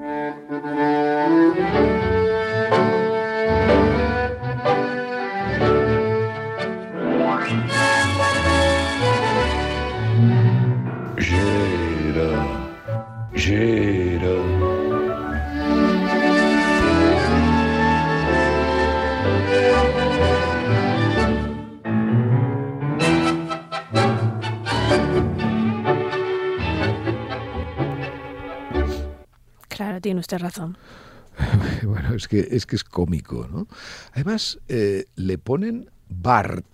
thank you. Usted razón. bueno, es que es que es cómico, ¿no? Además, eh, le ponen Bart.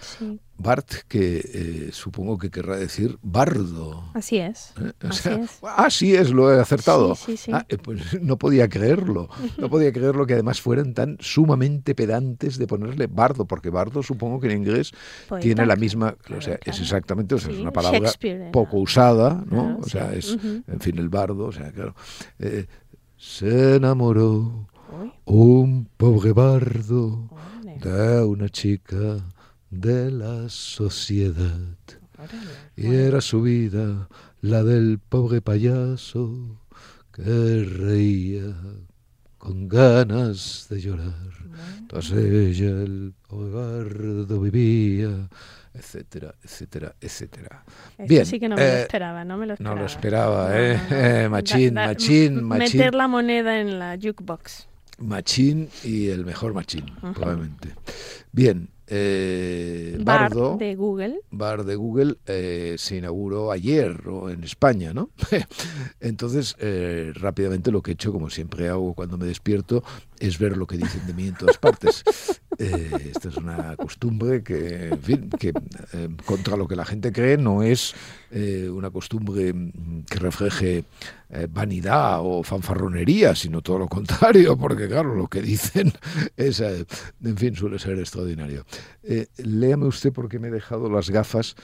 Sí. Bart, que eh, supongo que querrá decir bardo. Así es. ¿eh? O Así sea, es. Así es, lo he acertado. Sí, sí, sí. Ah, pues no podía creerlo. No podía creerlo que además fueran tan sumamente pedantes de ponerle bardo, porque bardo supongo que en inglés Poeta, tiene la claro, misma, o claro, sea, es exactamente, o sea, es una palabra poco usada, ¿no? Claro, o sea, es, en fin, el bardo, o sea, claro. Eh, se enamoró un pobre bardo de una chica de la sociedad. Y era su vida la del pobre payaso que reía con ganas de llorar. Tras ella el pobre bardo vivía, etcétera, etcétera, etcétera. Eso Bien, sí que no me lo eh, esperaba, no me lo esperaba. No lo esperaba, ¿eh? no, no. Eh, machín, Da- da- machín, machín. Meter la moneda en la jukebox. Machín y el mejor machín, probablemente. Bien, eh, Bar Bardo. de Google. bar de Google eh, se inauguró ayer en España, ¿no? Entonces, eh, rápidamente lo que he hecho, como siempre hago cuando me despierto, es ver lo que dicen de mí en todas partes. Eh, esta es una costumbre que, en fin, eh, contra lo que la gente cree no es eh, una costumbre mm, que refleje vanidad o fanfarronería, sino todo lo contrario, porque claro, lo que dicen es, en fin, suele ser extraordinario. Léame usted porque me he dejado las gafas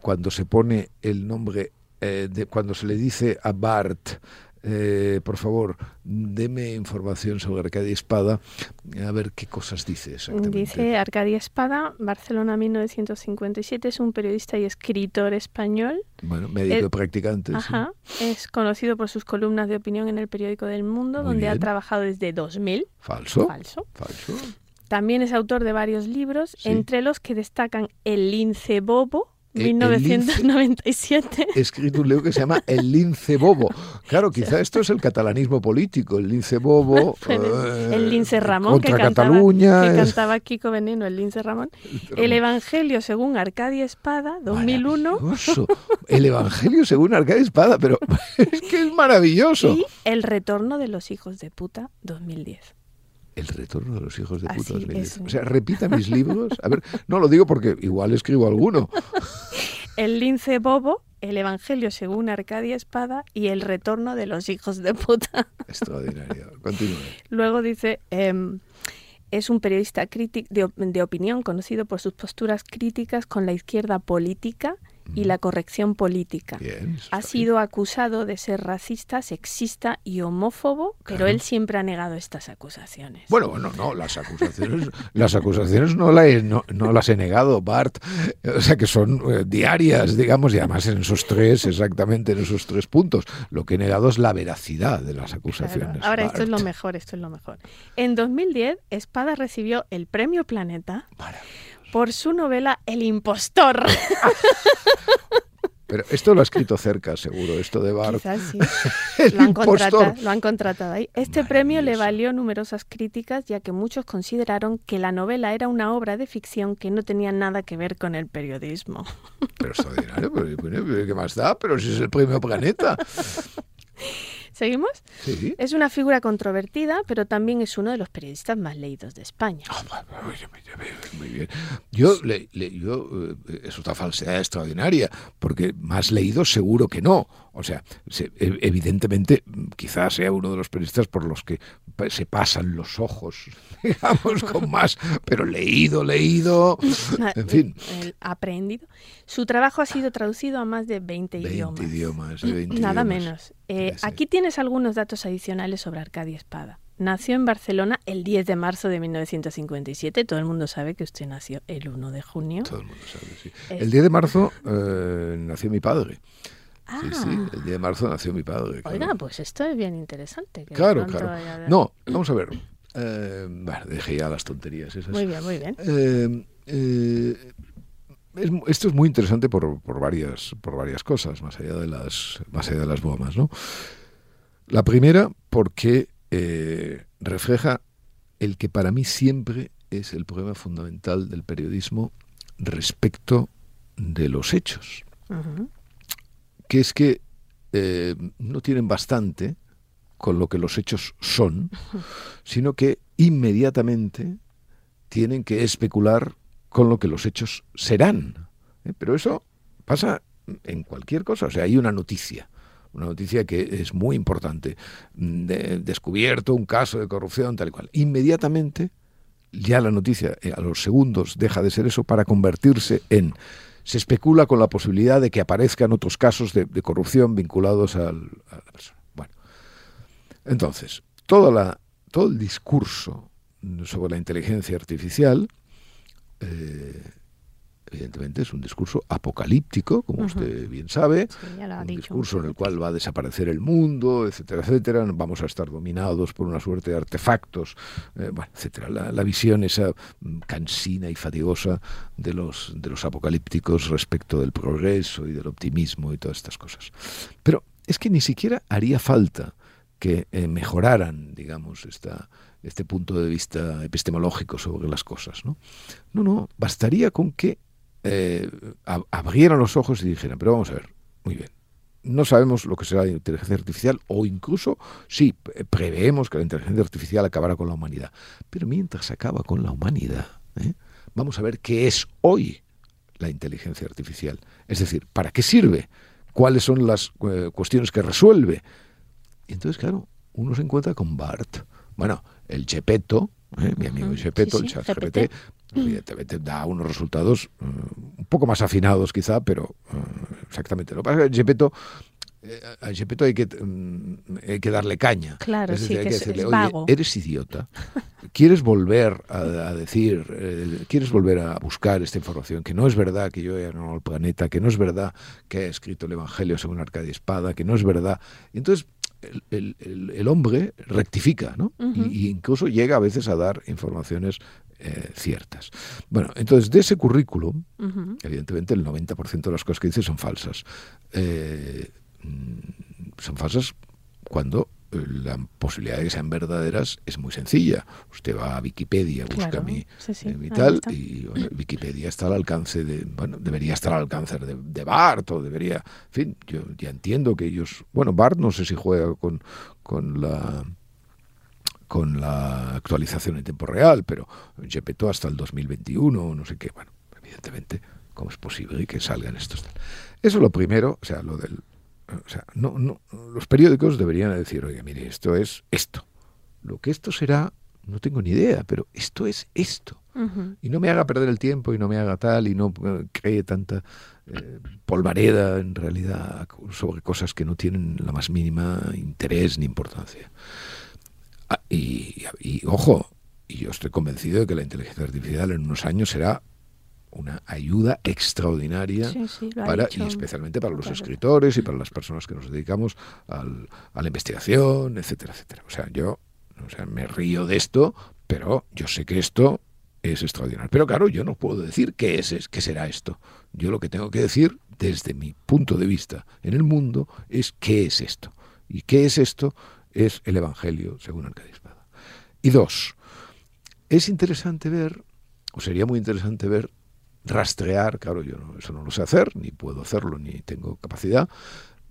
cuando se pone el nombre, de, cuando se le dice a Bart, eh, por favor, deme información sobre Arcadia Espada, a ver qué cosas dice exactamente. Dice Arcadia Espada, Barcelona 1957, es un periodista y escritor español. Bueno, médico eh, practicante. sí. Ajá. Es conocido por sus columnas de opinión en el periódico del Mundo, Muy donde ha trabajado desde 2000. Falso. Falso. Falso. También es autor de varios libros, Sí. entre los que destacan El lince bobo, 1997. He escrito un libro que se llama El lince bobo. Claro, quizá esto es el catalanismo político, el lince bobo. eh, el lince Ramón, que contra cantaba, Cataluña. que es- cantaba Kiko Veneno, el lince Ramón. El Evangelio según Arcadia Espada, 2001. Maravilloso. El Evangelio según Arcadia Espada, pero es que es maravilloso. Y El retorno de los hijos de puta, 2010. El retorno de los hijos de Así puta. 2010. es. O sea, repita mis libros. A ver, no lo digo porque igual escribo alguno. El lince bobo, El Evangelio según Arcadia Espada y El retorno de los hijos de puta. Extraordinario. Continúe. Luego dice, em, es un periodista de, de opinión conocido por sus posturas críticas con la izquierda política y la corrección política. Bien. Ha sido acusado de ser racista, sexista y homófobo, pero Claro. él siempre ha negado estas acusaciones. Bueno, bueno, no, las acusaciones, las acusaciones no, la he- no, no las he negado, Bart. O sea que son eh, diarias, digamos, y además en esos tres, exactamente en esos tres puntos. Lo que he negado es la veracidad de las Claro. acusaciones. Ahora, esto es lo mejor, esto es lo mejor. En 2010, Espada recibió el Premio Planeta Maravilloso. Por su novela El impostor. Pero esto lo ha escrito cerca, seguro, esto de Bart. Quizás sí. Lo han, contratado, lo han contratado ahí. Este premio le Maravilloso. valió numerosas críticas, ya que muchos consideraron que la novela era una obra de ficción que no tenía nada que ver con el periodismo. Pero extraordinario, pero ¿qué más da? Pero si es el premio Planeta. ¿Seguimos? Sí. Es una figura controvertida, pero también es uno de los periodistas más leídos de España. Ah, Muy bien. Yo, le, le- yo eh, es otra falsedad extraordinaria, porque más leído seguro que no. O sea, se- e- evidentemente quizás sea uno de los periodistas por los que se pasan los ojos, digamos, con más, pero leído, leído, en fin, El aprendido. Su trabajo ha sido traducido a más de 20, 20 idiomas. idiomas. de 20 Nada idiomas. menos. Eh, aquí tienes algunos datos adicionales sobre Arcadia Espada. Nació en Barcelona el 10 de marzo de 1957. Todo el mundo sabe que usted nació el 1 de junio. Todo el mundo sabe, sí. Eh, El 10 de marzo eh, nació mi padre. Sí, sí, Ah. el día de marzo nació mi padre. claro. Oiga, pues esto es bien interesante. que Claro, claro. haya- No, vamos a ver. Eh, bueno, dejé ya las tonterías esas. Muy bien, muy bien. Eh, eh, es- esto es muy interesante por, por varias por varias cosas, más allá de las más allá de las bombas, ¿no? La primera, porque eh, refleja el que para mí siempre es el problema fundamental del periodismo respecto de los hechos, Ujú. Que es que eh, no tienen bastante con lo que los hechos son, sino que inmediatamente tienen que especular con lo que los hechos serán. ¿eh? Pero eso pasa en cualquier cosa. O sea, hay una noticia, una noticia que es muy importante. de- descubierto un caso de corrupción, tal y cual. Inmediatamente, ya la noticia eh, a los segundos deja de ser eso para convertirse en... Se especula con la posibilidad de que aparezcan otros casos de, corrupción vinculados al- a la persona. Bueno, entonces, toda la, todo el discurso sobre la inteligencia artificial, eh, evidentemente es un discurso apocalíptico, como usted bien sabe, Sí, un dicho. discurso en el cual va a desaparecer el mundo, etcétera, etcétera. Vamos a estar dominados por una suerte de artefactos, eh, bueno, etcétera. La, la visión esa mm, cansina y fatigosa de los, de los apocalípticos respecto del progreso y del optimismo y todas estas cosas. Pero es que ni siquiera haría falta que eh, mejoraran, digamos, esta, este punto de vista epistemológico sobre las cosas. No, no, no bastaría con que eh, ab- abrieran los ojos y dijeran, pero vamos a ver, muy bien, no sabemos lo que será la inteligencia artificial o incluso, sí, pre- preveemos que la inteligencia artificial acabará con la humanidad, pero mientras acaba con la humanidad, ¿eh? vamos a ver qué es hoy la inteligencia artificial. Es decir, ¿para qué sirve? ¿Cuáles son las eh, cuestiones que resuelve? Y entonces, claro, uno se encuentra con Bart. Bueno, el Chepeto, ¿eh? mi amigo Chepeto, sí, el chat GPT. Evidentemente da unos resultados eh, un poco más afinados quizá, pero eh, exactamente. Lo que pasa es que Chepeto, eh, al Chepeto hay que, mm, hay que darle caña. Claro, Es sí, decir, hay que que es- decirle, es oye, vago". eres idiota. ¿Quieres volver a, a decir, eh, quieres volver a buscar esta información? Que no es verdad que yo he ganado el planeta, que no es verdad que he escrito el Evangelio según Arcadia Espada, que no es verdad. Entonces, el, el- el- el hombre rectifica, ¿no? Y, y incluso llega a veces a dar informaciones eh, ciertas. Bueno, entonces, de ese currículum, evidentemente el 90% de las cosas que dice son falsas. Eh, mm, son falsas cuando la posibilidad de que sean verdaderas es muy sencilla. Usted va a Wikipedia, busca Claro, mi, sí, sí, eh, mi tal, y bueno, Wikipedia está al alcance de, bueno, debería estar al alcance de, de Bart, o debería, en fin, yo ya entiendo que ellos, bueno, Bart no sé si juega con, con la con la actualización en tiempo real, pero Gepetto hasta el 2021, no sé qué, bueno, evidentemente, ¿cómo es posible que salgan estos? tal? Eso es lo primero, o sea, lo del, o sea, no, no, los periódicos deberían decir, oye, mire, esto es esto, lo que esto será, no tengo ni idea, pero esto es esto, y no me haga perder el tiempo y no me haga tal y no eh, cree tanta eh, polvareda en realidad sobre cosas que no tienen la más mínima interés ni importancia. Ah, y, y, ojo, y yo estoy convencido de que la inteligencia artificial en unos años será una ayuda extraordinaria Sí, sí, para, y especialmente para los Claro. escritores y para las personas que nos dedicamos al- a la investigación, etcétera, etcétera. O sea, yo o sea, me río de esto, pero yo sé que esto es extraordinario. Pero claro, yo no puedo decir qué es, qué será esto. Yo lo que tengo que decir, desde mi punto de vista en el mundo, es qué es esto. ¿Y qué es esto? Es el Evangelio según Arcadio Espada. Y dos, es interesante ver, o sería muy interesante ver, rastrear, claro, yo no- eso no lo sé hacer, ni puedo hacerlo, ni tengo capacidad,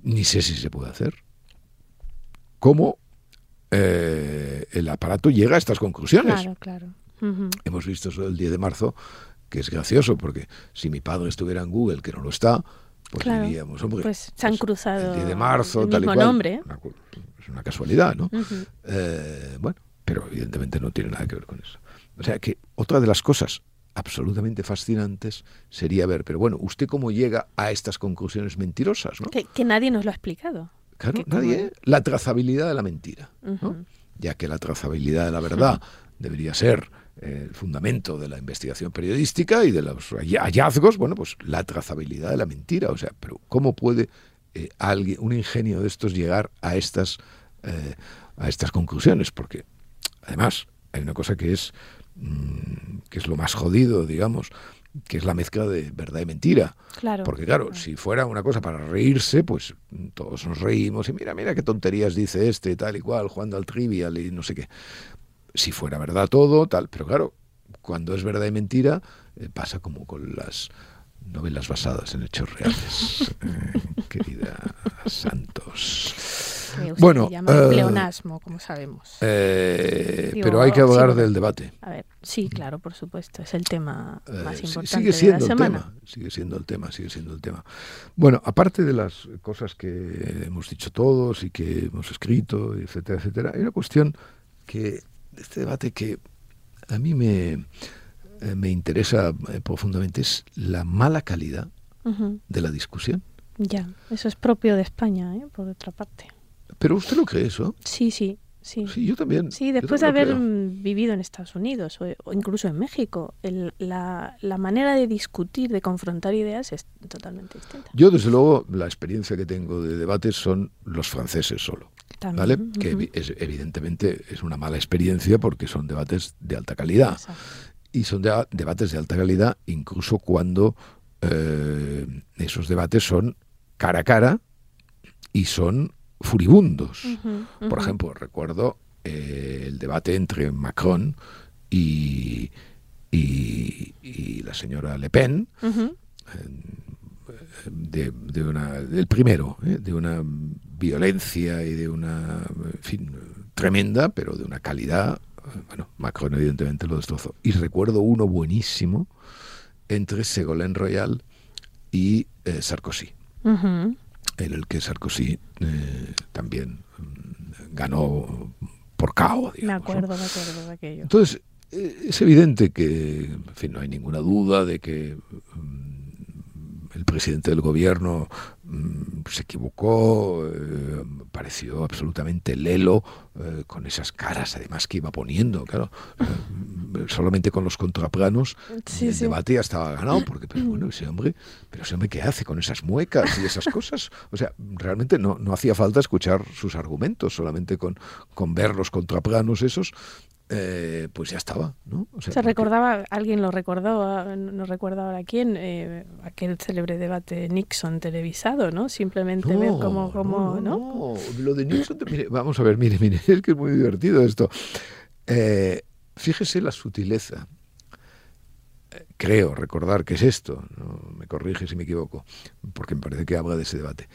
ni sé si se puede hacer, cómo eh, el aparato llega a estas conclusiones. Claro, claro. Hemos visto eso del 10 de marzo, que es gracioso, porque si mi padre estuviera en Google, que no lo está, pues Claro. diríamos, hombre, Pues se han cruzado el 10 de marzo, el tal y cual. nombre. Una es una casualidad, ¿no? Eh, bueno, pero evidentemente no tiene nada que ver con eso. O sea que otra de las cosas absolutamente fascinantes sería ver, pero bueno, ¿usted cómo llega a estas conclusiones mentirosas, no? Que, que nadie nos lo ha explicado. Claro, como- nadie. ¿eh? La trazabilidad de la mentira. Ya que la trazabilidad de la verdad debería ser eh, el fundamento de la investigación periodística y de los hall- hallazgos, bueno, pues la trazabilidad de la mentira. O sea, pero ¿cómo puede eh, alguien, un ingenio de estos llegar a estas, eh, a estas conclusiones, porque además hay una cosa que es, que es lo más jodido, digamos, que es la mezcla de verdad y mentira. Claro. Porque claro, si fuera una cosa para reírse, pues todos nos reímos y mira, mira qué tonterías dice este, tal y cual, jugando al trivial y no sé qué. Si fuera verdad todo, tal, pero claro, cuando es verdad y mentira, eh, pasa como con las novelas basadas en hechos reales, eh, querida Santos. Bueno, se llama uh, pleonasmo, como sabemos. Eh, Digo, pero hay que hablar sí, del debate. A ver, sí, claro, por supuesto, es el tema más importante sigue siendo de la el semana. tema, sigue siendo el tema, sigue siendo el tema. Bueno, aparte de las cosas que hemos dicho todos y que hemos escrito, etcétera, etcétera, hay una cuestión que este debate que a mí me eh, me interesa eh, profundamente es la mala calidad Uh -huh. de la discusión. Ya, eso es propio de España, ¿eh? por otra parte. Pero usted lo cree eso? Sí, sí, sí. Sí, yo también. Sí, después de haber vivido en Estados Unidos o, o incluso en México, el- la, la manera de discutir, de confrontar ideas es totalmente distinta. Yo, desde luego, la experiencia que tengo de debates son los franceses solo. También. Que es, evidentemente es una mala experiencia porque son debates de alta calidad. Exacto. Y son de- debates de alta calidad incluso cuando eh, esos debates son cara a cara y son furibundos. Por ejemplo, recuerdo eh, el debate entre Macron y, y, y la señora Le Pen, Ujú. de, de una, del primero, ¿eh? de una violencia y de una, en fin, tremenda, pero de una calidad. Bueno, Macron evidentemente lo destrozó. Y recuerdo uno buenísimo entre Ségolène Royal y eh, Sarkozy, Ujú. En el que Sarkozy eh, también mm, ganó por cao. Me acuerdo, me acuerdo de aquello. Entonces, eh, es evidente que, en fin, no hay ninguna duda de que mm, el presidente del gobierno se equivocó, eh, pareció absolutamente lelo, eh, con esas caras además que iba poniendo, claro, eh, solamente con los contraplanos Sí, el sí. debate ya estaba ganado, porque, pero bueno, ese hombre, pero ese hombre, ¿qué hace con esas muecas y esas cosas? O sea, realmente no, no hacía falta escuchar sus argumentos, solamente con, con ver los contraplanos esos, eh, pues ya estaba, ¿no? O sea, Se recordaba, alguien lo recordó, no recuerdo ahora quién, eh, aquel célebre debate Nixon televisado, ¿no? Simplemente ver cómo, cómo, ¿no? no, Lo de Nixon, mire, vamos a ver, mire, mire, es que es muy divertido esto. Eh, fíjese la sutileza. Eh, Creo recordar que es esto, no me corrige si me equivoco, porque me parece que habla de ese debate.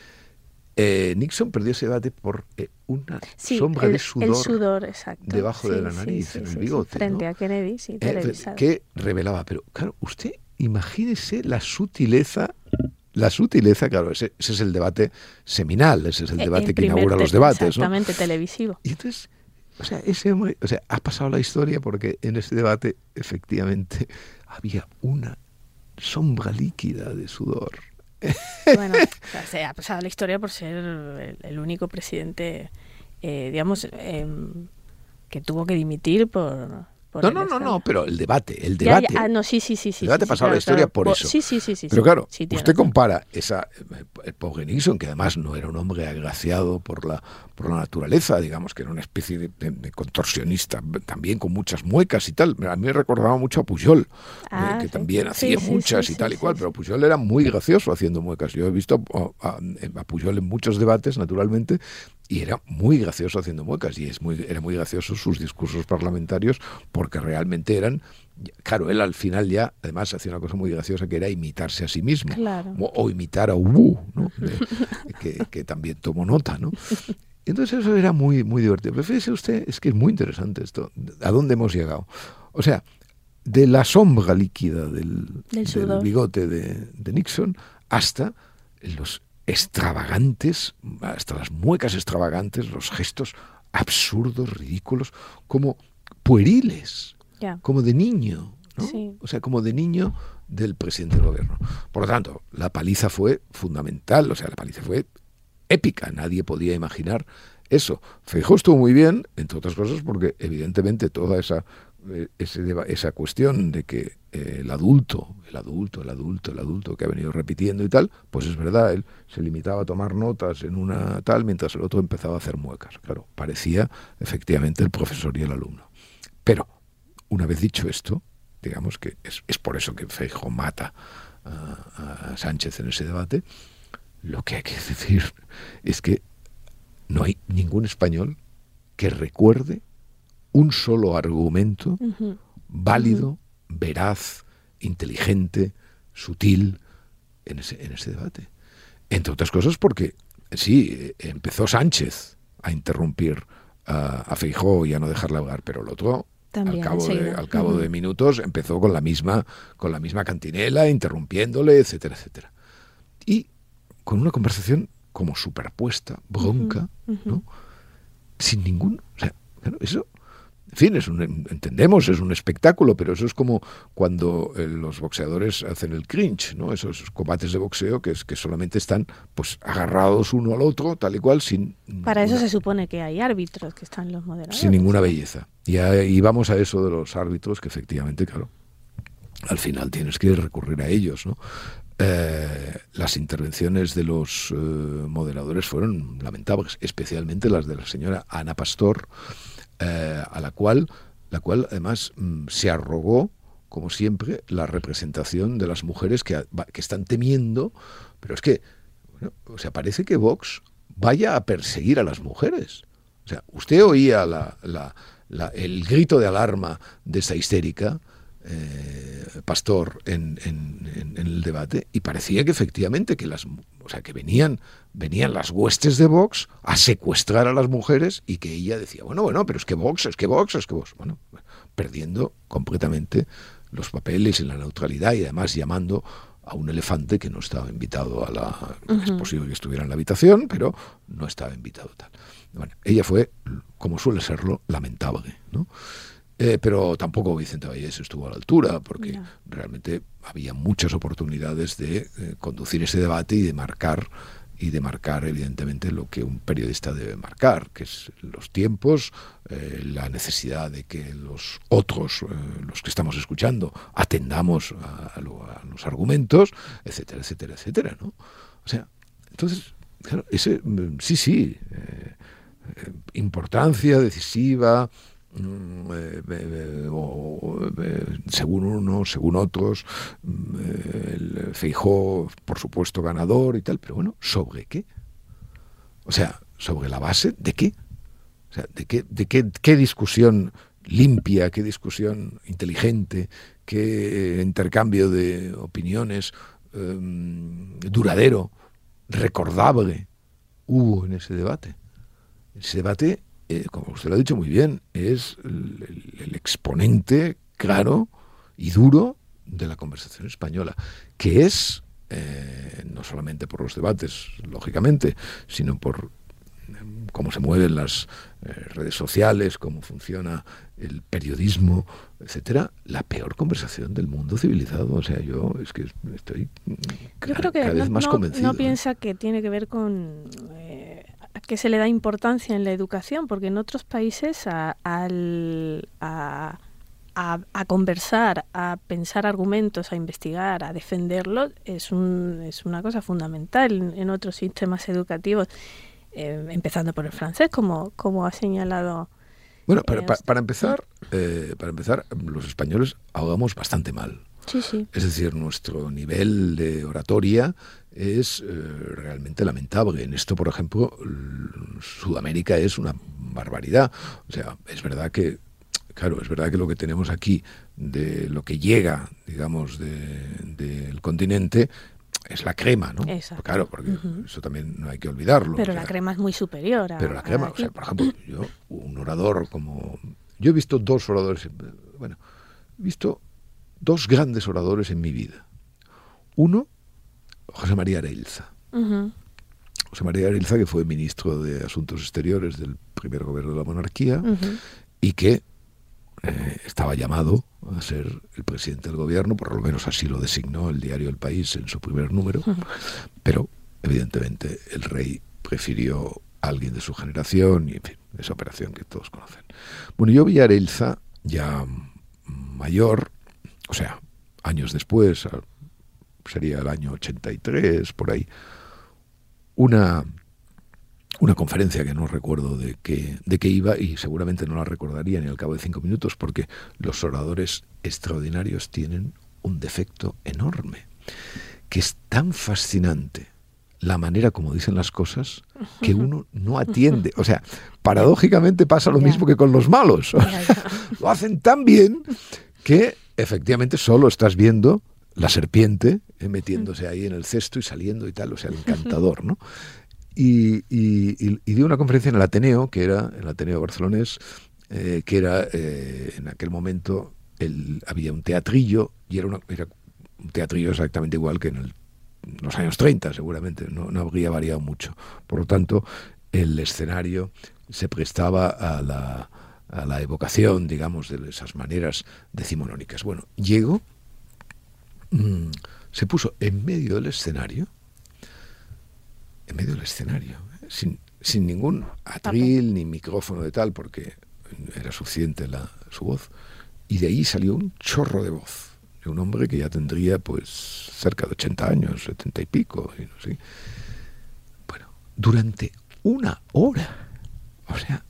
Eh, Nixon perdió ese debate por eh, una Sí, sombra el, de sudor, el sudor, exacto. debajo de la nariz, sí, en el bigote, Frente ¿no? a Kennedy, sí, eh, que revelaba. Pero claro, usted imagínese la sutileza, la sutileza, claro, ese, ese es el debate seminal, ese es el Eh, debate que inaugura los debates, ¿no? Exactamente, televisivo. Y entonces, o sea, ese hombre, o sea, ha pasado la historia porque en ese debate efectivamente había una sombra líquida de sudor. Bueno, se ha pasado la historia por ser el, el único presidente, eh, digamos, em, que tuvo que dimitir por... por No, no, no, no, pero el debate, el debate. ya, ah, no, sí, sí, sí. El debate sí, pasado la historia claro. por Po- eso. Sí, sí, sí. sí Pero claro, sí, usted compara esa, el pobre Nixon, que además no era un hombre agraciado por la, por la naturaleza, digamos que era una especie de, de- de contorsionista, también con muchas muecas y tal. A mí me recordaba mucho a Pujol, eh, Ah, que sí. también Sí, hacía sí, muchas y tal y cual, pero Pujol era muy gracioso haciendo muecas. Yo he visto a, a- a Pujol en muchos debates, naturalmente, y era muy gracioso haciendo muecas, y es muy, era muy gracioso sus discursos parlamentarios, porque realmente eran, claro, él al final ya, además, hacía una cosa muy graciosa, que era imitarse a sí mismo Claro. o, o imitar a Ubu, ¿no? De- que, que también tomó nota, ¿no? Entonces eso era muy, muy divertido. Pero fíjese usted, es que es muy interesante esto. ¿A dónde hemos llegado? O sea, de la sombra líquida del, bigote de, de Nixon hasta los extravagantes, hasta las muecas extravagantes, los gestos absurdos, ridículos, como pueriles como de niño, ¿no? Sí. O sea, como de niño del presidente del gobierno. Por lo tanto, la paliza fue fundamental, o sea, la paliza fue épica, nadie podía imaginar eso. Feijóo estuvo muy bien, entre otras cosas, porque evidentemente toda esa eh, esa cuestión de que eh, el adulto, el adulto, el adulto, el adulto que ha venido repitiendo y tal, pues es verdad, él se limitaba a tomar notas en una tal mientras el otro empezaba a hacer muecas. Claro, parecía efectivamente el profesor y el alumno. Pero, una vez dicho esto, digamos que es, por eso que Feijo mata a Sánchez en ese debate, lo que hay que decir es que no hay ningún español que recuerde un solo argumento válido, veraz, inteligente, sutil en ese, en ese debate. Entre otras cosas porque, sí, empezó Sánchez a interrumpir a, a Feijó y a no dejarle hablar, pero el otro al cabo, de, al cabo de minutos empezó con la misma con la misma cantinela interrumpiéndole etcétera etcétera. Y con una conversación como superpuesta bronca no sin ningún o sea eso en fin, es un, entendemos, es un espectáculo, pero eso es como cuando eh, los boxeadores hacen el cringe, ¿no? Esos combates de boxeo que, es, que solamente están pues agarrados uno al otro, tal y cual, sin... Para eso se supone que hay árbitros que están los moderadores. Sin ninguna belleza. Y, y vamos a eso de los árbitros, que efectivamente, claro, al final tienes que recurrir a ellos, ¿no? Eh, las intervenciones de los eh, moderadores fueron lamentables, especialmente las de la señora Ana Pastor, eh, a la cual, la cual además mm, se arrogó, como siempre, la representación de las mujeres que, que están temiendo, pero es que, bueno, o sea, parece que Vox vaya a perseguir a las mujeres. O sea, usted oía la, el grito de alarma de esa histérica, eh, pastor en, en, el debate y parecía que efectivamente que las o sea que venían venían las huestes de Vox a secuestrar a las mujeres y que ella decía bueno bueno pero es que Vox es que Vox es que Vox bueno perdiendo completamente los papeles y la neutralidad y además llamando a un elefante que no estaba invitado a la es posible que estuviera en la habitación pero no estaba invitado tal. Bueno ella fue como suele serlo lamentable no eh, pero tampoco Vicente Vallés estuvo a la altura, porque realmente había muchas oportunidades de eh, conducir ese debate y de marcar y de marcar evidentemente lo que un periodista debe marcar, que es los tiempos, eh, la necesidad de que los otros, los que estamos escuchando, atendamos a, los argumentos, etcétera, etcétera, etcétera, ¿no? O sea, entonces, claro, ese mm, sí, sí, importancia decisiva, Mm, eh, eh, según unos, según otros, mm, el Feijó, por supuesto, ganador y tal, pero bueno, ¿sobre qué? O sea, ¿sobre la base de qué? O sea, ¿de qué, de qué, qué discusión limpia, qué discusión inteligente, qué intercambio de opiniones em, duradero, recordable hubo en ese debate? Ese debate eh, como usted lo ha dicho muy bien, es el, exponente claro y duro de la conversación española, que es, eh, no solamente por los debates, lógicamente, sino por em, cómo se mueven las eh, redes sociales, cómo funciona el periodismo, etcétera, la peor conversación del mundo civilizado. O sea, yo es que estoy cada, vez más convencido. No piensa que tiene que ver con que se le da importancia en la educación, porque en otros países a, a, conversar, a pensar argumentos, a investigar, a defenderlos, es, un, es una cosa fundamental en, otros sistemas educativos, eh, empezando por el francés, como, como ha señalado. Bueno, para, para, empezar, eh, para empezar, los españoles ahogamos bastante mal. Sí, sí. Es decir, nuestro nivel de oratoria es eh, realmente lamentable. En esto, por ejemplo, Sudamérica es una barbaridad. O sea, es verdad que, claro, es verdad que lo que tenemos aquí, de lo que llega, digamos, del continente, es la crema, ¿no? Exacto. Claro, porque eso también no hay que olvidarlo. Pero la crema es muy superior a. Pero la crema, o sea, por ejemplo, yo, un orador como. Yo he visto dos oradores, bueno, he visto dos grandes oradores en mi vida. Uno, José María Areilza. José María Areilza, que fue ministro de Asuntos Exteriores del primer gobierno de la monarquía y que eh, estaba llamado a ser el presidente del gobierno, por lo menos así lo designó el diario El País en su primer número, pero evidentemente el rey prefirió a alguien de su generación y, en fin, esa operación que todos conocen. Bueno, yo vi a Areilza ya mayor, o sea, años después, sería el año 83, por ahí, una, una conferencia que no recuerdo de qué, de qué iba y seguramente no la recordaría ni al cabo de cinco minutos porque los oradores extraordinarios tienen un defecto enorme, que es tan fascinante la manera como dicen las cosas que uno no atiende. O sea, paradójicamente pasa lo mismo que con los malos. lo hacen tan bien que efectivamente solo estás viendo la serpiente eh, metiéndose ahí en el cesto y saliendo y tal, o sea, el encantador, ¿no? Y, y, dio una conferencia en el Ateneo, que era, el Ateneo barcelonés, eh, que era eh, en aquel momento el, había un teatrillo y era, una, era un teatrillo exactamente igual que en los años 30 seguramente, no, no habría variado mucho. Por lo tanto, el escenario se prestaba a la, a la evocación, digamos, de esas maneras decimonónicas. Bueno, llegó, mm, se puso en medio del escenario, en medio del escenario, ¿eh? sin, sin, ningún atril ni micrófono de tal, porque era suficiente la, su voz, y de ahí salió un chorro de voz de un hombre que ya tendría pues cerca de 80 años, 70 y pico, y no sé. Bueno, durante una hora, o sea,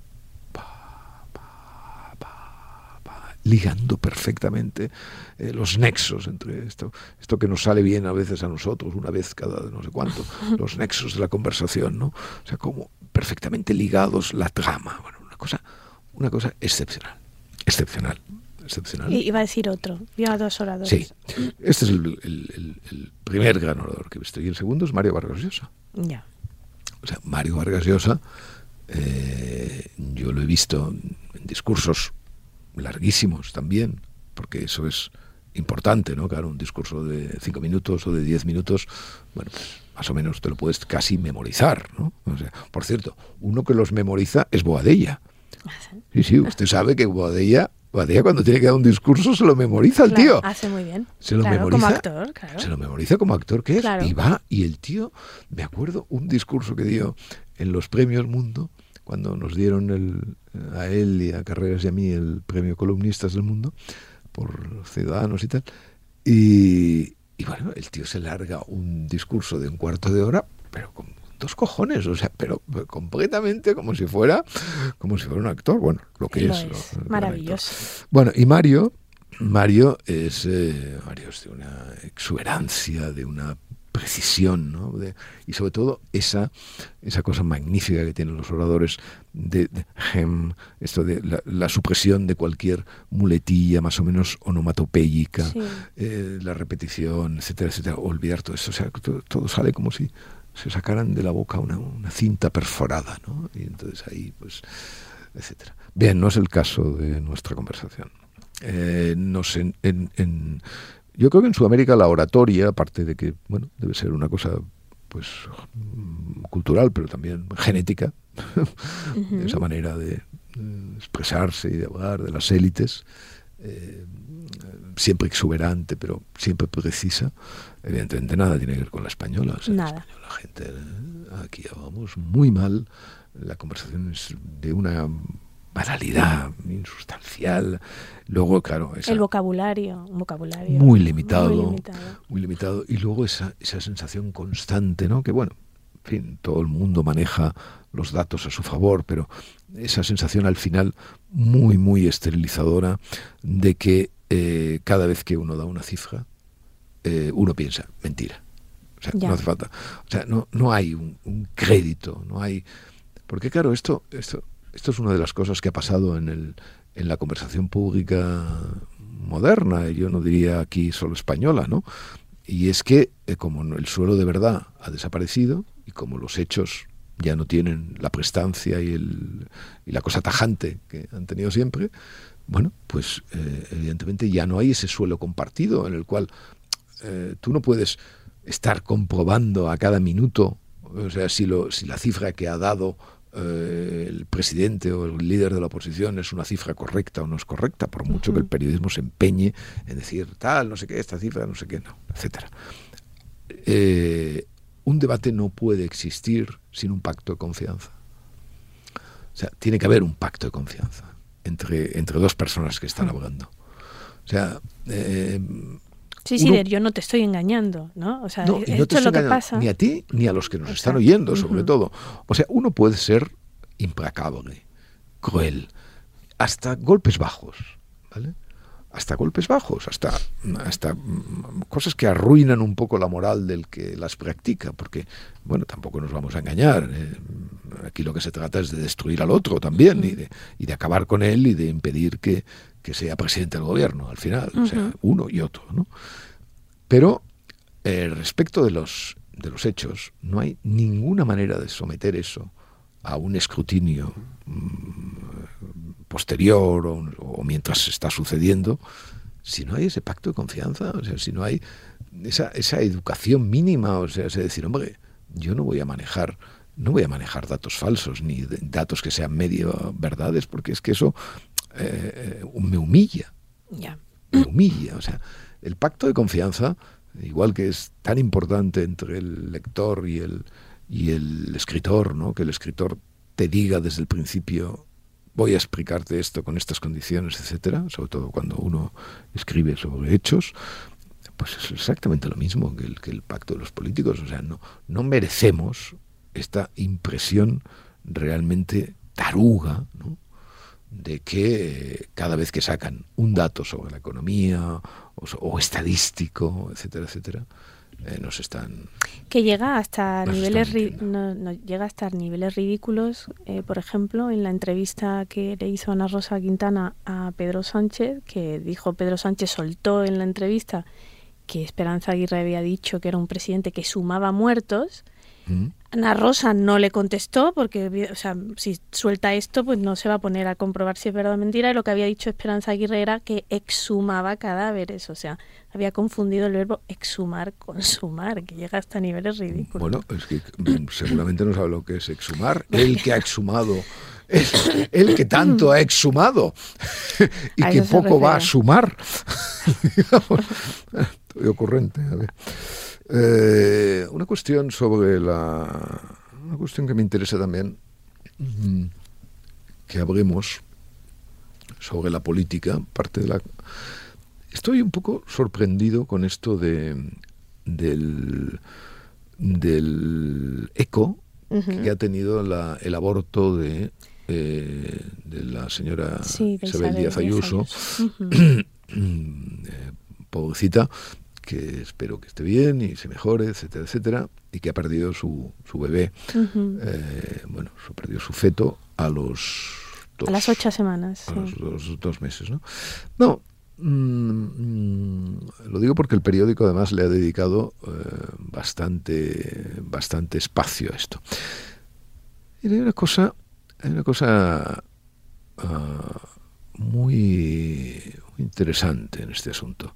ligando perfectamente eh, los nexos entre esto, esto que nos sale bien a veces a nosotros, una vez cada no sé cuánto, los nexos de la conversación, ¿no? O sea, como perfectamente ligados la trama, bueno, una cosa, una cosa excepcional, excepcional. Excepcional. Y iba a decir otro, iba dos oradores. Sí, este es el, primer gran orador que he visto. Y el segundo es Mario Vargas Llosa. Ya. O sea, Mario Vargas Llosa, eh, yo lo he visto en discursos larguísimos también, porque eso es importante, ¿no? Claro, un discurso de cinco minutos o de diez minutos, bueno, pues más o menos te lo puedes casi memorizar, ¿no? O sea, por cierto, uno que los memoriza es Boadella. Sí, sí, usted sabe que Boadella, Boadella cuando tiene que dar un discurso se lo memoriza el tío. Hace muy bien. Se lo memoriza como actor, claro. Se lo memoriza como actor que es. Y va, y el tío, me acuerdo un discurso que dio en los premios Mundo, cuando nos dieron el, a él y a Carreras y a mí el premio Columnistas del Mundo por Ciudadanos y tal. Y, bueno, el tío se larga un discurso de un cuarto de hora, pero con dos cojones, o sea, pero completamente como si fuera como si fuera un actor, bueno, lo que es. maravilloso. Bueno, y Mario, Mario es, eh, Mario es de una exuberancia, de una precisión, ¿no? y sobre todo esa, esa cosa magnífica que tienen los oradores de, hem, esto de la, supresión de cualquier muletilla más o menos onomatopéyica, eh, la repetición, etcétera, etcétera, olvidar todo eso, o sea, todo, sale como si se sacaran de la boca una, una cinta perforada, ¿no? Y entonces ahí, pues, etcétera. Bien, no es el caso de nuestra conversación. Eh, no sé, en, yo creo que en Sudamérica la oratoria, aparte de que, bueno, debe ser una cosa pues cultural, pero también genética, esa manera de expresarse y de hablar de las élites, eh, siempre exuberante, pero siempre precisa. Evidentemente nada tiene que ver con la española. La española, gente, eh, aquí hablamos muy mal, la conversación es de una banalidad insustancial. Luego, claro, el vocabulario, un vocabulario muy limitado, muy limitado, y luego esa, esa sensación constante, ¿no? Que bueno, en fin, todo el mundo maneja los datos a su favor, pero esa sensación al final muy, muy esterilizadora de que eh, cada vez que uno da una cifra, eh, uno piensa, mentira. O sea, no hace falta. O sea, no, no hay un, un crédito, no hay... Porque claro, esto, esto esto es una de las cosas que ha pasado en, el, en la conversación pública moderna, yo no diría aquí solo española, ¿no? Y es que eh, como el suelo de verdad ha desaparecido y como los hechos ya no tienen la prestancia y, el, y la cosa tajante que han tenido siempre, bueno, pues eh, evidentemente ya no hay ese suelo compartido en el cual eh, tú no puedes estar comprobando a cada minuto, o sea, si, lo, si la cifra que ha dado eh, el presidente o el líder de la oposición es una cifra correcta o no es correcta, por mucho que el periodismo se empeñe en decir tal, no sé qué, esta cifra, no sé qué, no, etcétera. Eh, un debate no puede existir sin un pacto de confianza. O sea, tiene que haber un pacto de confianza entre, entre dos personas que están hablando. O sea, eh, Sí, sí, yo no te estoy engañando, ¿no? O sea, esto es lo que pasa. Ni a ti ni a los que nos están oyendo, sobre todo. O sea, uno puede ser implacable, cruel, hasta golpes bajos, ¿vale? Hasta golpes bajos, hasta, hasta cosas que arruinan un poco la moral del que las practica, porque, bueno, tampoco nos vamos a engañar. ¿eh? Aquí lo que se trata es de destruir al otro también y de, y de acabar con él y de impedir que, que sea presidente del gobierno al final, o sea, uno y otro, ¿no? Pero eh, respecto de los, de los hechos, no hay ninguna manera de someter eso a un escrutinio mm, posterior o, mientras está sucediendo, si no hay ese pacto de confianza, o sea, si no hay esa, esa educación mínima, o sea, es decir, hombre, yo no voy a manejar no voy a manejar datos falsos ni datos que sean medio verdades porque es que eso eh, me humilla. Me humilla. O sea, el pacto de confianza, igual que es tan importante entre el lector y el, y el escritor, ¿no? que el escritor te diga desde el principio voy a explicarte esto con estas condiciones, etcétera, sobre todo cuando uno escribe sobre hechos, pues es exactamente lo mismo que el, pacto de los políticos. O sea, no, merecemos esta impresión realmente taruga, ¿no? de que cada vez que sacan un dato sobre la economía o, estadístico, etcétera, etcétera, eh, nos están que llega hasta niveles no, llega hasta niveles ridículos. Eh, por ejemplo en la entrevista que le hizo Ana Rosa Quintana a Pedro Sánchez que dijo Pedro Sánchez soltó en la entrevista que Esperanza Aguirre había dicho que era un presidente que sumaba muertos Ana Rosa no le contestó porque, o sea, si suelta esto, pues no se va a poner a comprobar si es verdad o mentira. Y lo que había dicho Esperanza Aguirre era que exhumaba cadáveres, o sea, había confundido el verbo exhumar con sumar, que llega hasta niveles ridículos. Bueno, es que mm, seguramente no sabe lo que es exhumar. El que ha exhumado es el que tanto ha exhumado y que poco va a sumar. estoy ocurrente, a ver. Eh, una cuestión sobre la. Una cuestión que me interesa también que hablemos sobre la política, parte de la. Estoy un poco sorprendido con esto de del, del eco que ha tenido el aborto de, eh, de la señora Isabel, Díaz Ayuso, eh, pobrecita, que espero que esté bien y se mejore, etcétera, etcétera, y que ha perdido su, su bebé, eh, bueno, perdió su feto a los... Dos, a las ocho semanas. A los dos, meses, ¿no? No, mm, lo digo porque el periódico además le ha dedicado eh, bastante, bastante espacio a esto. Y hay una cosa, hay una cosa ah, muy, muy interesante en este asunto.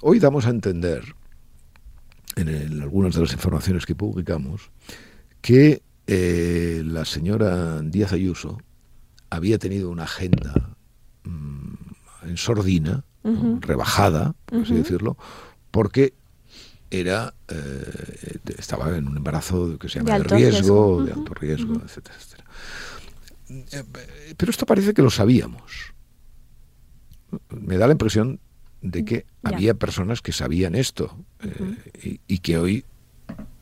Hoy damos a entender, en, algunas de las informaciones que publicamos, que eh, la señora Díaz Ayuso había tenido una agenda mm, en sordina, rebajada, por así decirlo, porque era eh, estaba en un embarazo que se llama de, riesgo, de alto riesgo, etcétera, etcétera. Eh, pero esto parece que lo sabíamos. Me da la impresión de que había personas que sabían esto eh, y, que hoy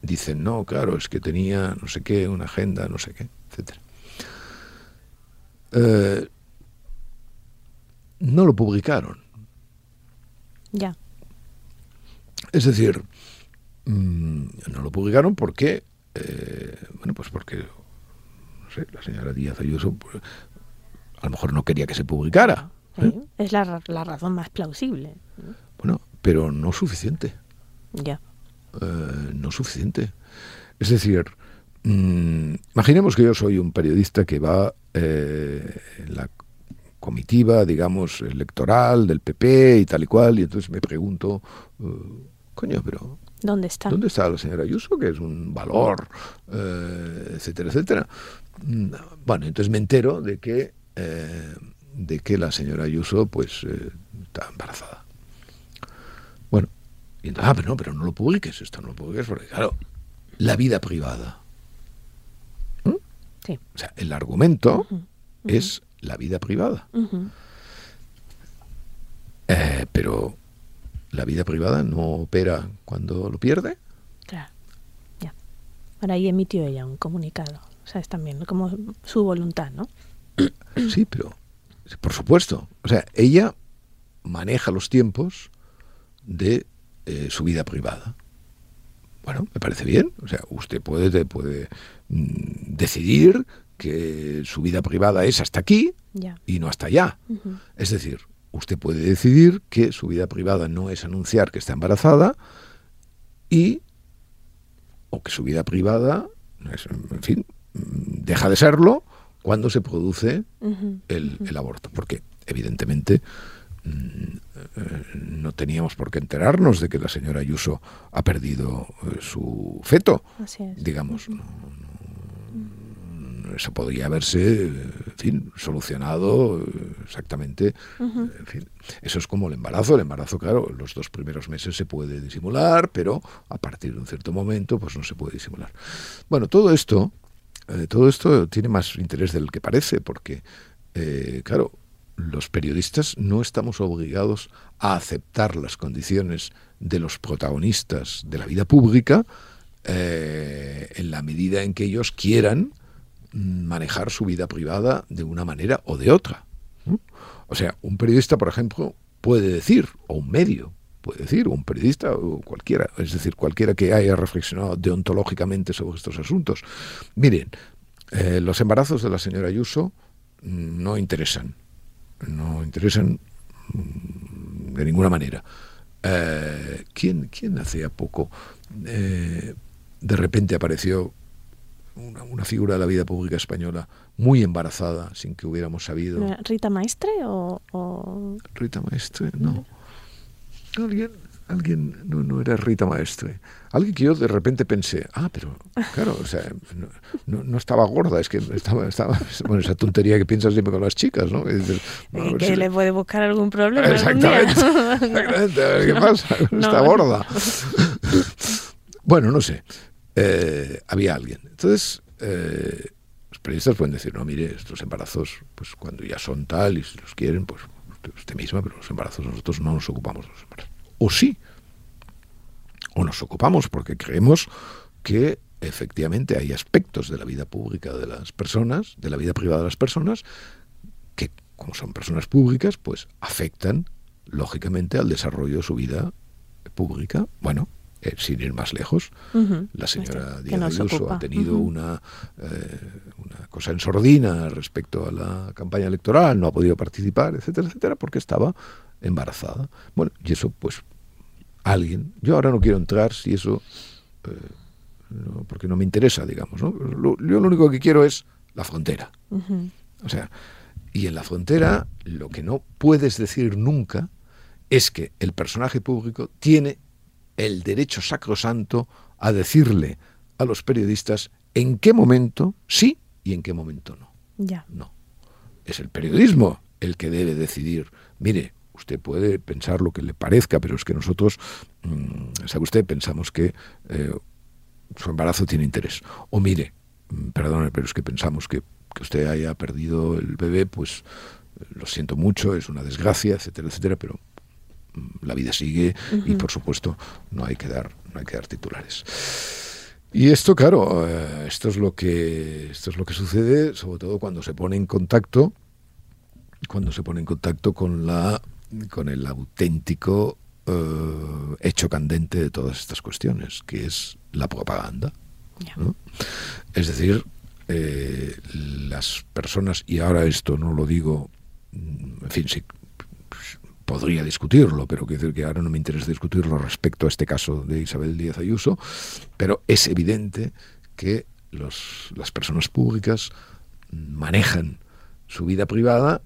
dicen, no, claro, es que tenía no sé qué, una agenda, no sé qué, etcétera. Eh, no lo publicaron. Ya. Es decir, mm, no lo publicaron porque, eh, bueno, pues porque, no sé, la señora Díaz Ayuso pues, a lo mejor no quería que se publicara. ¿Eh? Es la, la, razón más plausible. Bueno, pero no suficiente. Ya. Eh, no suficiente. Es decir, mm, imaginemos que yo soy un periodista que va eh, en la comitiva, digamos, electoral del PP y tal y cual, y entonces me pregunto, coño, pero ¿Dónde está? ¿Dónde está la señora Ayuso? Que es un valor, etcétera, etcétera. Mm, bueno, entonces me entero de que de que la señora Ayuso pues eh, está embarazada. Bueno, y entonces, ah, pero no, pero no lo publiques, esto no lo publiques, porque claro, la vida privada. ¿Mm? Sí. O sea, el argumento es la vida privada. Eh, pero la vida privada no opera cuando lo pierde. Claro, ya. Ahora ahí emitió ella un comunicado, o sea, es también como su voluntad, ¿no? Sí, pero por supuesto. O sea, ella maneja los tiempos de eh, su vida privada. Bueno, me parece bien. O sea, usted puede, puede mm, decidir que su vida privada es hasta aquí y no hasta allá. Es decir, usted puede decidir que su vida privada no es anunciar que está embarazada y o que su vida privada, en fin, deja de serlo cuando se produce el, el, aborto. Porque, evidentemente, mm, eh, no teníamos por qué enterarnos de que la señora Ayuso ha perdido eh, su feto, digamos. eso podría haberse, en fin, solucionado eh, exactamente. En fin, eso es como el embarazo. El embarazo, claro, los dos primeros meses se puede disimular, pero a partir de un cierto momento, pues no se puede disimular. Bueno, todo esto, todo esto tiene más interés del que parece, porque, claro, los periodistas no estamos obligados a aceptar las condiciones de los protagonistas de la vida pública eh, en la medida en que ellos quieran manejar su vida privada de una manera o de otra. O sea, un periodista, por ejemplo, puede decir, o un medio puede decir, un periodista, o cualquiera, es decir, cualquiera que haya reflexionado deontológicamente sobre estos asuntos. Miren, eh, los embarazos de la señora Ayuso no interesan no interesan mm, de ninguna manera. Eh, ¿quién, ¿Quién hacía poco eh, de repente apareció una, figura de la vida pública española muy embarazada sin que hubiéramos sabido? ¿Rita Maestre o...? Rita Maestre, no. ¿Alguien? alguien, no, no era Rita Maestre, alguien que yo de repente pensé, ah, pero claro, o sea, no, no, estaba gorda, es que estaba, estaba, bueno, esa tontería que piensas siempre con las chicas, ¿no? Que, le puede buscar algún problema. Exactamente, exactamente, a ver qué pasa, está gorda. bueno, no sé, eh, había alguien. Entonces, eh, los periodistas pueden decir, no, mire, estos embarazos, pues cuando ya son tal y si los quieren, pues usted misma, pero los embarazos nosotros no nos ocupamos de los embarazos o sí. O nos ocupamos porque creemos que efectivamente hay aspectos de la vida pública de las personas, de la vida privada de las personas, que como son personas públicas, pues afectan lógicamente al desarrollo de su vida pública. Bueno, eh, sin ir más lejos, la señora Díaz Ayuso ha tenido una, eh, una cosa en sordina respecto a la campaña electoral, no ha podido participar, etcétera, etcétera, porque estaba embarazada. Bueno, y eso pues alguien, yo ahora no quiero entrar si eso, eh, porque no me interesa, digamos, ¿no? yo lo único que quiero es la frontera. O sea, y en la frontera lo que no puedes decir nunca es que el personaje público tiene el derecho sacrosanto a decirle a los periodistas en qué momento sí y en qué momento no. Ya. No. Es el periodismo el que debe decidir, mire, usted puede pensar lo que le parezca, pero es que nosotros, mm, sabe usted, pensamos que eh, su embarazo tiene interés. O mire, mm, perdone, pero es que pensamos que, que usted haya perdido el bebé, pues lo siento mucho, es una desgracia, etcétera, etcétera, pero la vida sigue y por supuesto no hay que dar, no hay que dar titulares. Y esto, claro, eh, esto es lo que esto es lo que sucede, sobre todo cuando se pone en contacto, cuando se pone en contacto con la con el auténtico eh, hecho candente de todas estas cuestiones, que es la propaganda. Es decir, eh, las personas, y ahora esto no lo digo, mm, en fin, sí, podría discutirlo, pero quiero decir que ahora no me interesa discutirlo respecto a este caso de Isabel Díaz Ayuso, pero es evidente que los, las personas públicas manejan su vida privada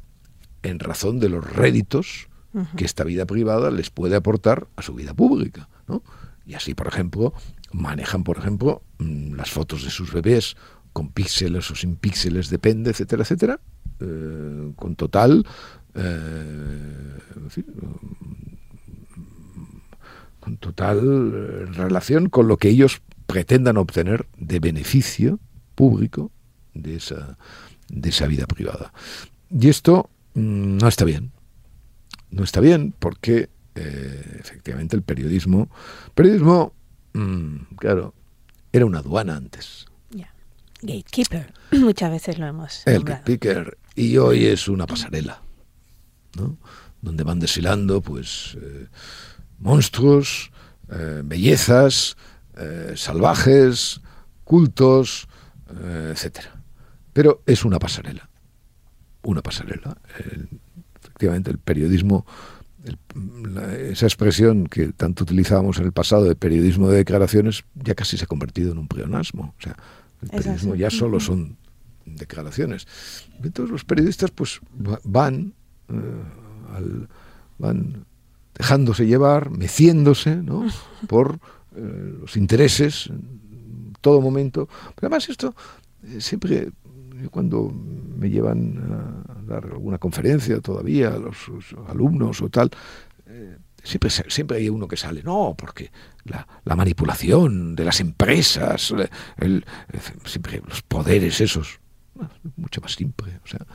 en razón de los réditos que esta vida privada les puede aportar a su vida pública. ¿no? Y así, por ejemplo, manejan, por ejemplo, mm, las fotos de sus bebés con píxeles o sin píxeles, depende, etcétera, etcétera, eh, con total, eh, con total eh, relación con lo que ellos pretendan obtener de beneficio público de esa, de esa vida privada. Y esto mm, no está bien. no está bien porque eh, efectivamente el periodismo, periodismo, mm, claro, era una aduana antes. Gatekeeper, muchas veces lo hemos. El gatekeeper y hoy es una pasarela, ¿no? Donde van desfilando, pues, eh, monstruos, eh, bellezas, salvajes, cultos, etcétera. Pero es una pasarela, una pasarela. efectivamente, el periodismo esa expresión que tanto utilizábamos en el pasado de periodismo de declaraciones ya casi se ha convertido en un pleonasmo. O sea, el periodismo ya solo son declaraciones. Entonces los periodistas pues van, eh, van dejándose llevar, meciéndose ¿no? por eh, los intereses en todo momento. Pero además esto eh, siempre cuando me llevan a dar alguna conferencia todavía a los, alumnos o tal, eh, siempre, siempre hay uno que sale, no, porque la, manipulación de las empresas, el, siempre los poderes esos, mucho más simple, o sea,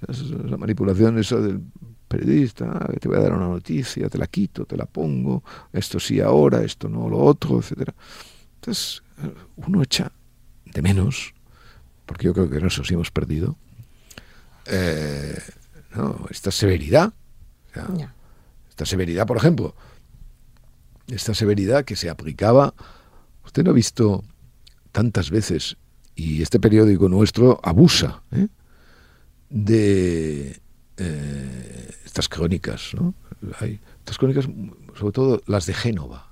la manipulación esa del periodista, ah, te voy a dar una noticia, te la quito, te la pongo, esto sí ahora, esto no, lo otro, etcétera. Entonces, eh, uno echa de menos porque yo creo que eso sí hemos perdido, eh, esta severidad. Esta severidad, por ejemplo, esta severidad que se aplicaba, usted no ha visto tantas veces, y este periódico nuestro abusa ¿eh? De eh, estas crónicas, ¿no? Hay, estas crónicas, sobre todo las de Génova,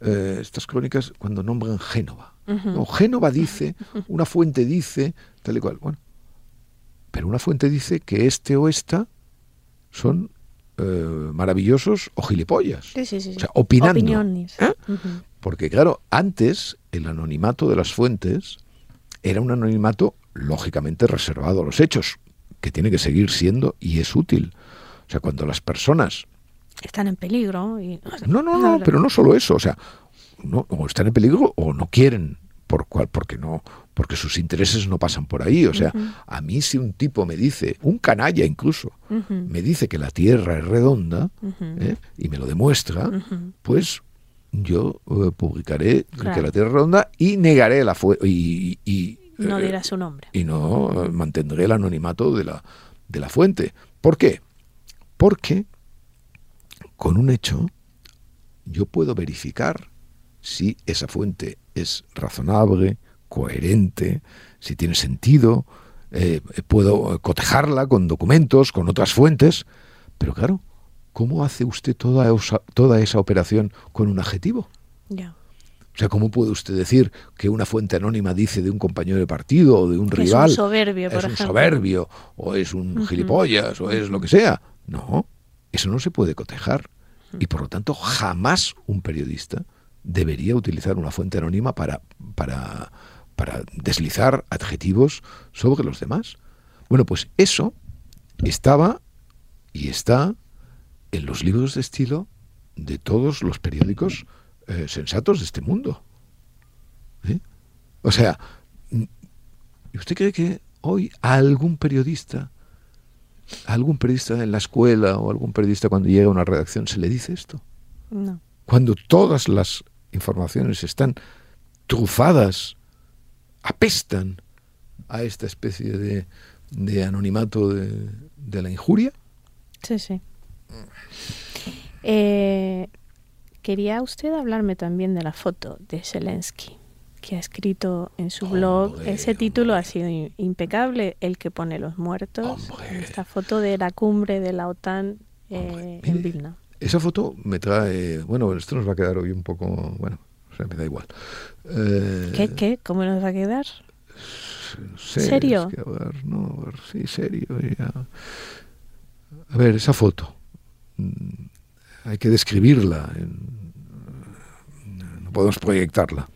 estas crónicas cuando nombran Génova. Génova dice, una fuente dice, tal y cual. Bueno, pero una fuente dice que este o esta son eh, maravillosos o gilipollas. Sí, sí, sí. O sea, opinando. ¿eh? Porque claro, antes el anonimato de las fuentes era un anonimato lógicamente reservado a los hechos, que tiene que seguir siendo y es útil. O sea, cuando las personas están en peligro y no, no, no, pero no solo eso, o sea, no, o están en peligro o no quieren por cual, porque no, porque sus intereses no pasan por ahí. O sea, a mí si un tipo me dice, un canalla incluso, me dice que la Tierra es redonda ¿eh? y me lo demuestra, pues yo eh, publicaré que la Tierra es redonda y negaré la y, no eh, dirá su nombre y no mantendré el anonimato de la de la fuente. ¿Por qué? Porque con un hecho yo puedo verificar si esa fuente es razonable, coherente, si tiene sentido, eh, puedo cotejarla con documentos, con otras fuentes, pero claro, ¿cómo hace usted toda esa, toda esa operación con un adjetivo? O sea, ¿cómo puede usted decir que una fuente anónima dice de un compañero de partido o de un rival? Es un soberbio, es un soberbio, o es un gilipollas, o es lo que sea. No, eso no se puede cotejar. Y por lo tanto, jamás un periodista debería utilizar una fuente anónima para, para, para deslizar adjetivos sobre los demás. Bueno, pues eso estaba y está en los libros de estilo de todos los periódicos eh, sensatos de este mundo. ¿Eh? O sea, ¿y usted cree que hoy algún periodista, algún periodista en la escuela o algún periodista cuando llega a una redacción se le dice esto? No. Cuando todas las informaciones están trufadas, apestan a esta especie de, de anonimato de, de, la injuria. Sí, sí. Eh, quería usted hablarme también de la foto de Zelensky, que ha escrito en su blog. Ese título ha sido impecable, el que pone los muertos. Esta foto de la cumbre de la OTAN eh, en Vilna. Esa foto me trae, bueno, esto nos va a quedar hoy un poco, bueno, o sea, me da igual. Eh, ¿Qué, qué? ¿Cómo nos va a quedar? ¿Serio? no, sí, serio. A ver, esa foto, mm, hay que describirla, no podemos proyectarla.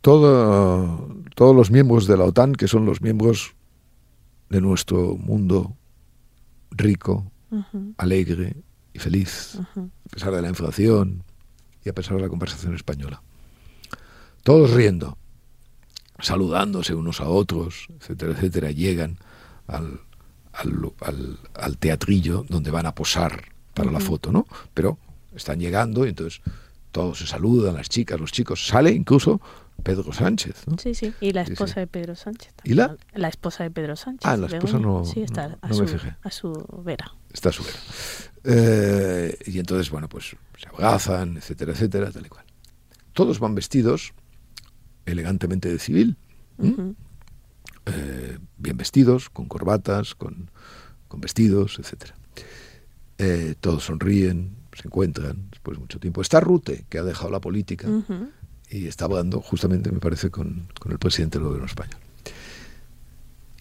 Todo, todos los miembros de la OTAN, que son los miembros de nuestro mundo rico, alegre y feliz, a pesar de la inflación y a pesar de la conversación española. Todos riendo, saludándose unos a otros, etcétera, etcétera, llegan al, al, teatrillo donde van a posar para la foto, ¿no? Pero están llegando y entonces todos se saludan, las chicas, los chicos, sale incluso Pedro Sánchez. ¿no? Sí, sí, y la esposa de Pedro Sánchez. ¿Y la? La esposa de Pedro Sánchez. Ah, la esposa no, sí, está a, no su, me fijé. a su vera. Está a su vera. Eh, y entonces, bueno, pues se abrazan, etcétera, etcétera, tal y cual. Todos van vestidos elegantemente de civil. eh, bien vestidos, con corbatas, con, con vestidos, etcétera. Eh, todos sonríen, se encuentran después de mucho tiempo. Está Rute, que ha dejado la política Uh -huh. y está hablando justamente, me parece, con, con, el presidente del gobierno español.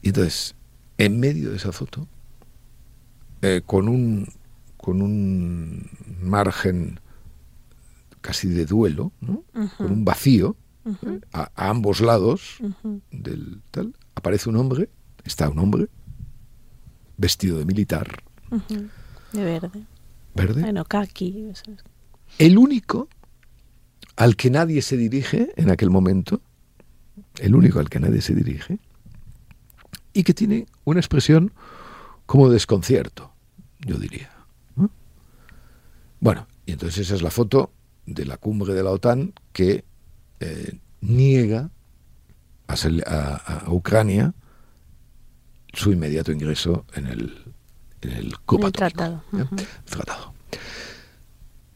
Y entonces, en medio de esa foto, eh, con, un, con un margen casi de duelo, ¿no? Uh -huh. con un vacío Uh -huh. a, a, ambos lados Uh -huh. del tal, aparece un hombre, está un hombre vestido de militar. De verde. Verde, Bueno, kaki. el único al que nadie se dirige en aquel momento, el único al que nadie se dirige, y que tiene una expresión como de desconcierto, yo diría. ¿no? Bueno, y entonces esa es la foto de la cumbre de la OTAN que eh, niega a, Sel- a- a Ucrania su inmediato ingreso en el, en el En el tratado, tratado.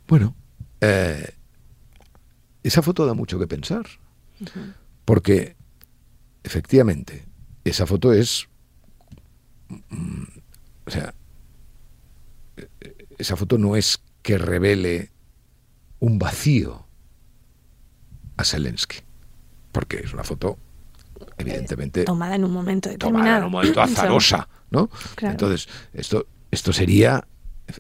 Bueno, eh, esa foto da mucho que pensar, porque efectivamente esa foto es, mm, o sea, eh, esa foto no es que revele un vacío a Zelensky, porque es una foto evidentemente Tomada en un momento tomada determinado. en un momento azarosa, ¿no? Claro. Entonces, esto, esto sería,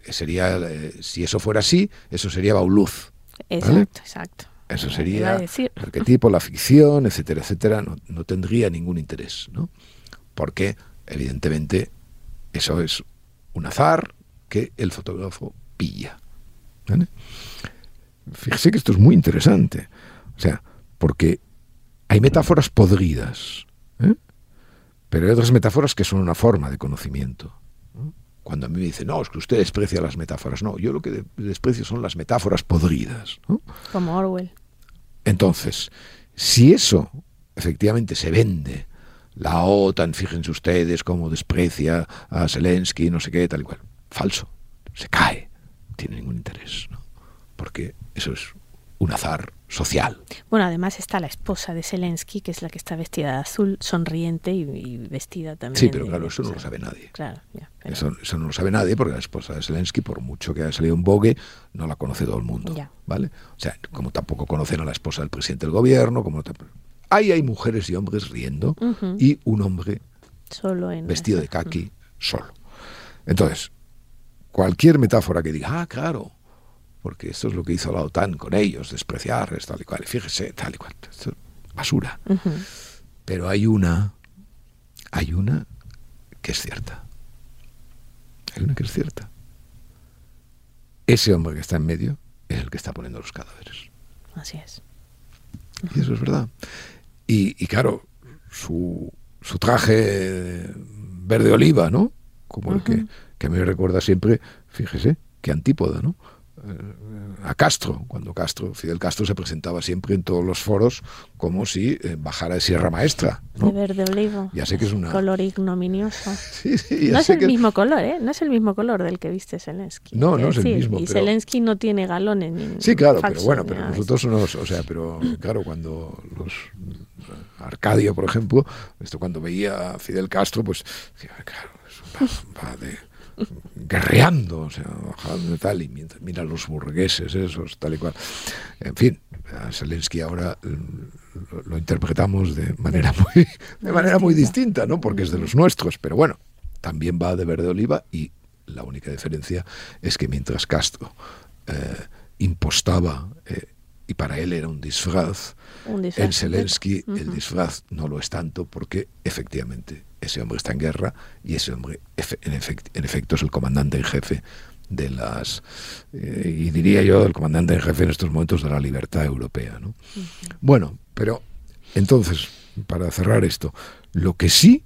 sería eh, si eso fuera así, eso sería Bauluz. Exacto, exacto. Eso sería decir. el arquetipo, la ficción, etcétera, etcétera, no, no tendría ningún interés, ¿no? Porque, evidentemente, eso es un azar que el fotógrafo pilla. ¿vale? Fíjese que esto es muy interesante. O sea, porque hay metáforas podridas. Pero hay otras metáforas que son una forma de conocimiento. ¿no? Cuando a mí me dicen, no, es que usted desprecia las metáforas. No, yo lo que de- desprecio son las metáforas podridas. ¿no? Como Orwell. Entonces, si eso efectivamente se vende, la OTAN, fíjense ustedes cómo desprecia a Zelensky, no sé qué, tal y cual, falso, se cae, no tiene ningún interés, ¿no? porque eso es un azar social. Bueno, además está la esposa de Zelensky, que es la que está vestida de azul, sonriente y, y vestida también. Sí, pero de- claro, eso no o lo sabe nadie. Claro, ya. pero- Eso, eso no lo sabe nadie porque la esposa de Zelensky, por mucho que haya salido en Vogue, no la conoce todo el mundo. Ya. ¿Vale? O sea, como tampoco conocen a la esposa del presidente del gobierno, como ahí hay mujeres y hombres riendo y un hombre Solo en vestido de kaki solo. Entonces, cualquier metáfora que diga, ah, claro, porque esto es lo que hizo la OTAN con ellos, despreciarles, tal y cual, y fíjese, tal y cual, esto es basura. Pero hay una, hay una que es cierta. Hay una que es cierta. Ese hombre que está en medio es el que está poniendo los cadáveres. Así es. Y eso es verdad. Y, y claro, su, su traje verde oliva, ¿no? Como el que, que a mí me recuerda siempre, fíjese, qué antípoda, ¿no? Eh, A Castro, cuando Castro, Fidel Castro se presentaba siempre en todos los foros como si eh, bajara de Sierra Maestra, ¿no? De verde olivo. Ya sé que es una- Color ignominioso. Sí, No es el que- mismo color, ¿eh? No es el mismo color del que viste Zelensky. No, no es el mismo, Y pero- Zelensky no tiene galones ni Sí, claro, pero bueno, pero nosotros nos, o sea, pero claro, cuando los Arcadio, por ejemplo, esto cuando veía a Fidel Castro, pues decía, claro, va, va de guerreando, o sea, tal, y mientras mira los burgueses, esos, tal y cual. En fin, a Zelensky ahora mm, lo, lo interpretamos de manera muy, de manera muy distinta, ¿no? Porque es de los nuestros, pero bueno, también va de verde oliva y la única diferencia es que mientras Castro eh, impostaba eh, y para él era un disfraz, Un disfraz. en Zelensky el disfraz no lo es tanto porque efectivamente ese hombre está en guerra y ese hombre en, efect- en efecto es el comandante en jefe de las eh, y diría yo el comandante en jefe en estos momentos de la libertad europea ¿no? bueno pero entonces para cerrar esto lo que sí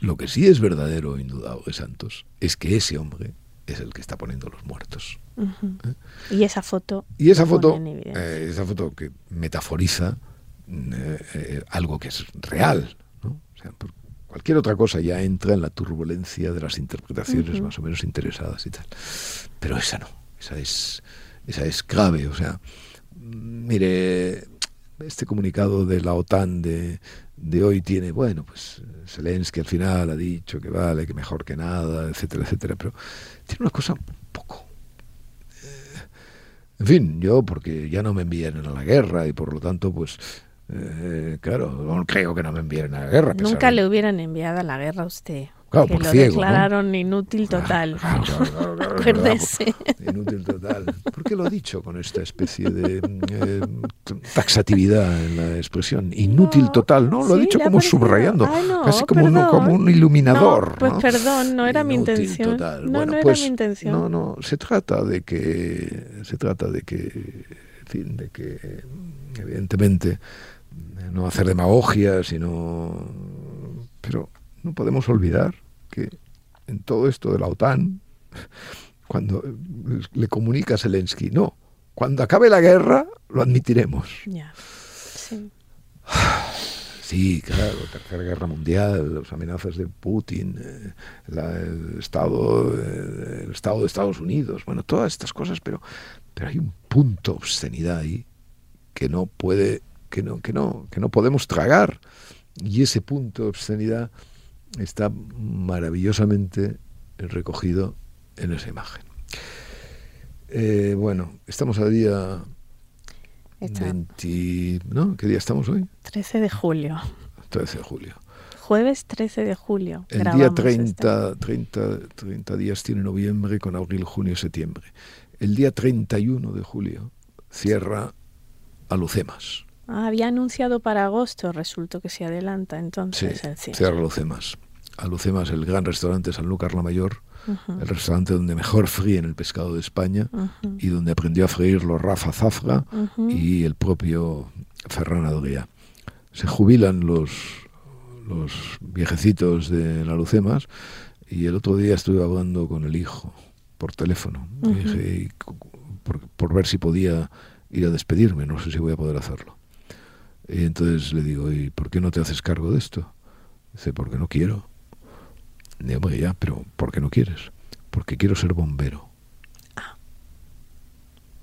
Lo que sí es verdadero, indudable, Santos, es que ese hombre es el que está poniendo los muertos. ¿Eh? Y esa foto. Y esa foto, eh, esa foto que metaforiza eh, algo que es real. ¿no? Cualquier otra cosa ya entra en la turbulencia de las interpretaciones más o menos interesadas y tal. Pero esa no, esa es, esa es grave. O sea, mire, este comunicado de la OTAN de, de hoy tiene, bueno, pues Zelensky al final ha dicho que vale, que mejor que nada, etcétera, etcétera, pero tiene una cosa un poco... Eh, en fin, yo porque ya no me envían a la guerra y por lo tanto, pues eh, claro, no creo que no me envíen a la guerra. Nunca le hubieran enviado a la guerra a usted. Claro, que por lo ciego, declararon inútil total. Acuérdese. Inútil total. ¿Por qué lo ha dicho con esta especie de eh, taxatividad en la expresión? Inútil total, ¿no? Lo ha dicho como subrayando, casi como un, como un, iluminador. pues perdón, no era mi intención. No, no era pues, mi intención. No, no, se trata de que, se trata de que, en fin, de que, evidentemente, no hacer demagogia, sino, pero no podemos olvidar que en todo esto de la OTAN, cuando le comunica a Zelensky, no, cuando acabe la guerra lo admitiremos. Sí. claro, Tercera Guerra Mundial, las amenazas de Putin, eh, el, estado, eh, el Estado de Estados Unidos, bueno, todas estas cosas, pero, pero hay un punto obscenidad ahí que no puede, que no, que no, que no podemos tragar. Y ese punto de obscenidad está maravillosamente recogido en esa imagen. Eh, bueno, estamos a día 20, ¿no? ¿Qué día estamos hoy? 13 de julio. 13 de julio. Jueves 13 de julio. El día 30, 30, 30 días tiene noviembre con abril, junio, septiembre. El día 31 de julio cierra Alucemas. Ah, había anunciado para agosto, resultó que se adelanta entonces. Sí, cierra Alucemas. Alucemas, el gran restaurante Sanlúcar la Mayor, el restaurante donde mejor fríen el pescado de España y donde aprendió a freírlo Rafa Zafra y el propio Ferran Adrià. Se jubilan los, los viejecitos de Alucemas y el otro día estuve hablando con el hijo por teléfono por, por ver si podía ir a despedirme, no sé si voy a poder hacerlo. Y entonces le digo, ¿y por qué no te haces cargo de esto? Dice, porque no quiero. Digo, ya, pero ¿por qué no quieres? Porque quiero ser bombero. Ah.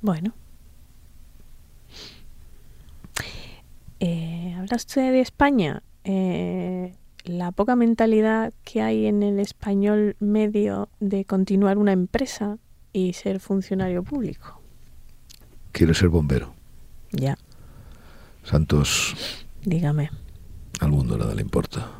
Bueno. Eh, usted de España. Eh, la poca mentalidad que hay en el español medio de continuar una empresa y ser funcionario público. Quiere ser bombero. Ya. Santos. Dígame. Al mundo nada le importa.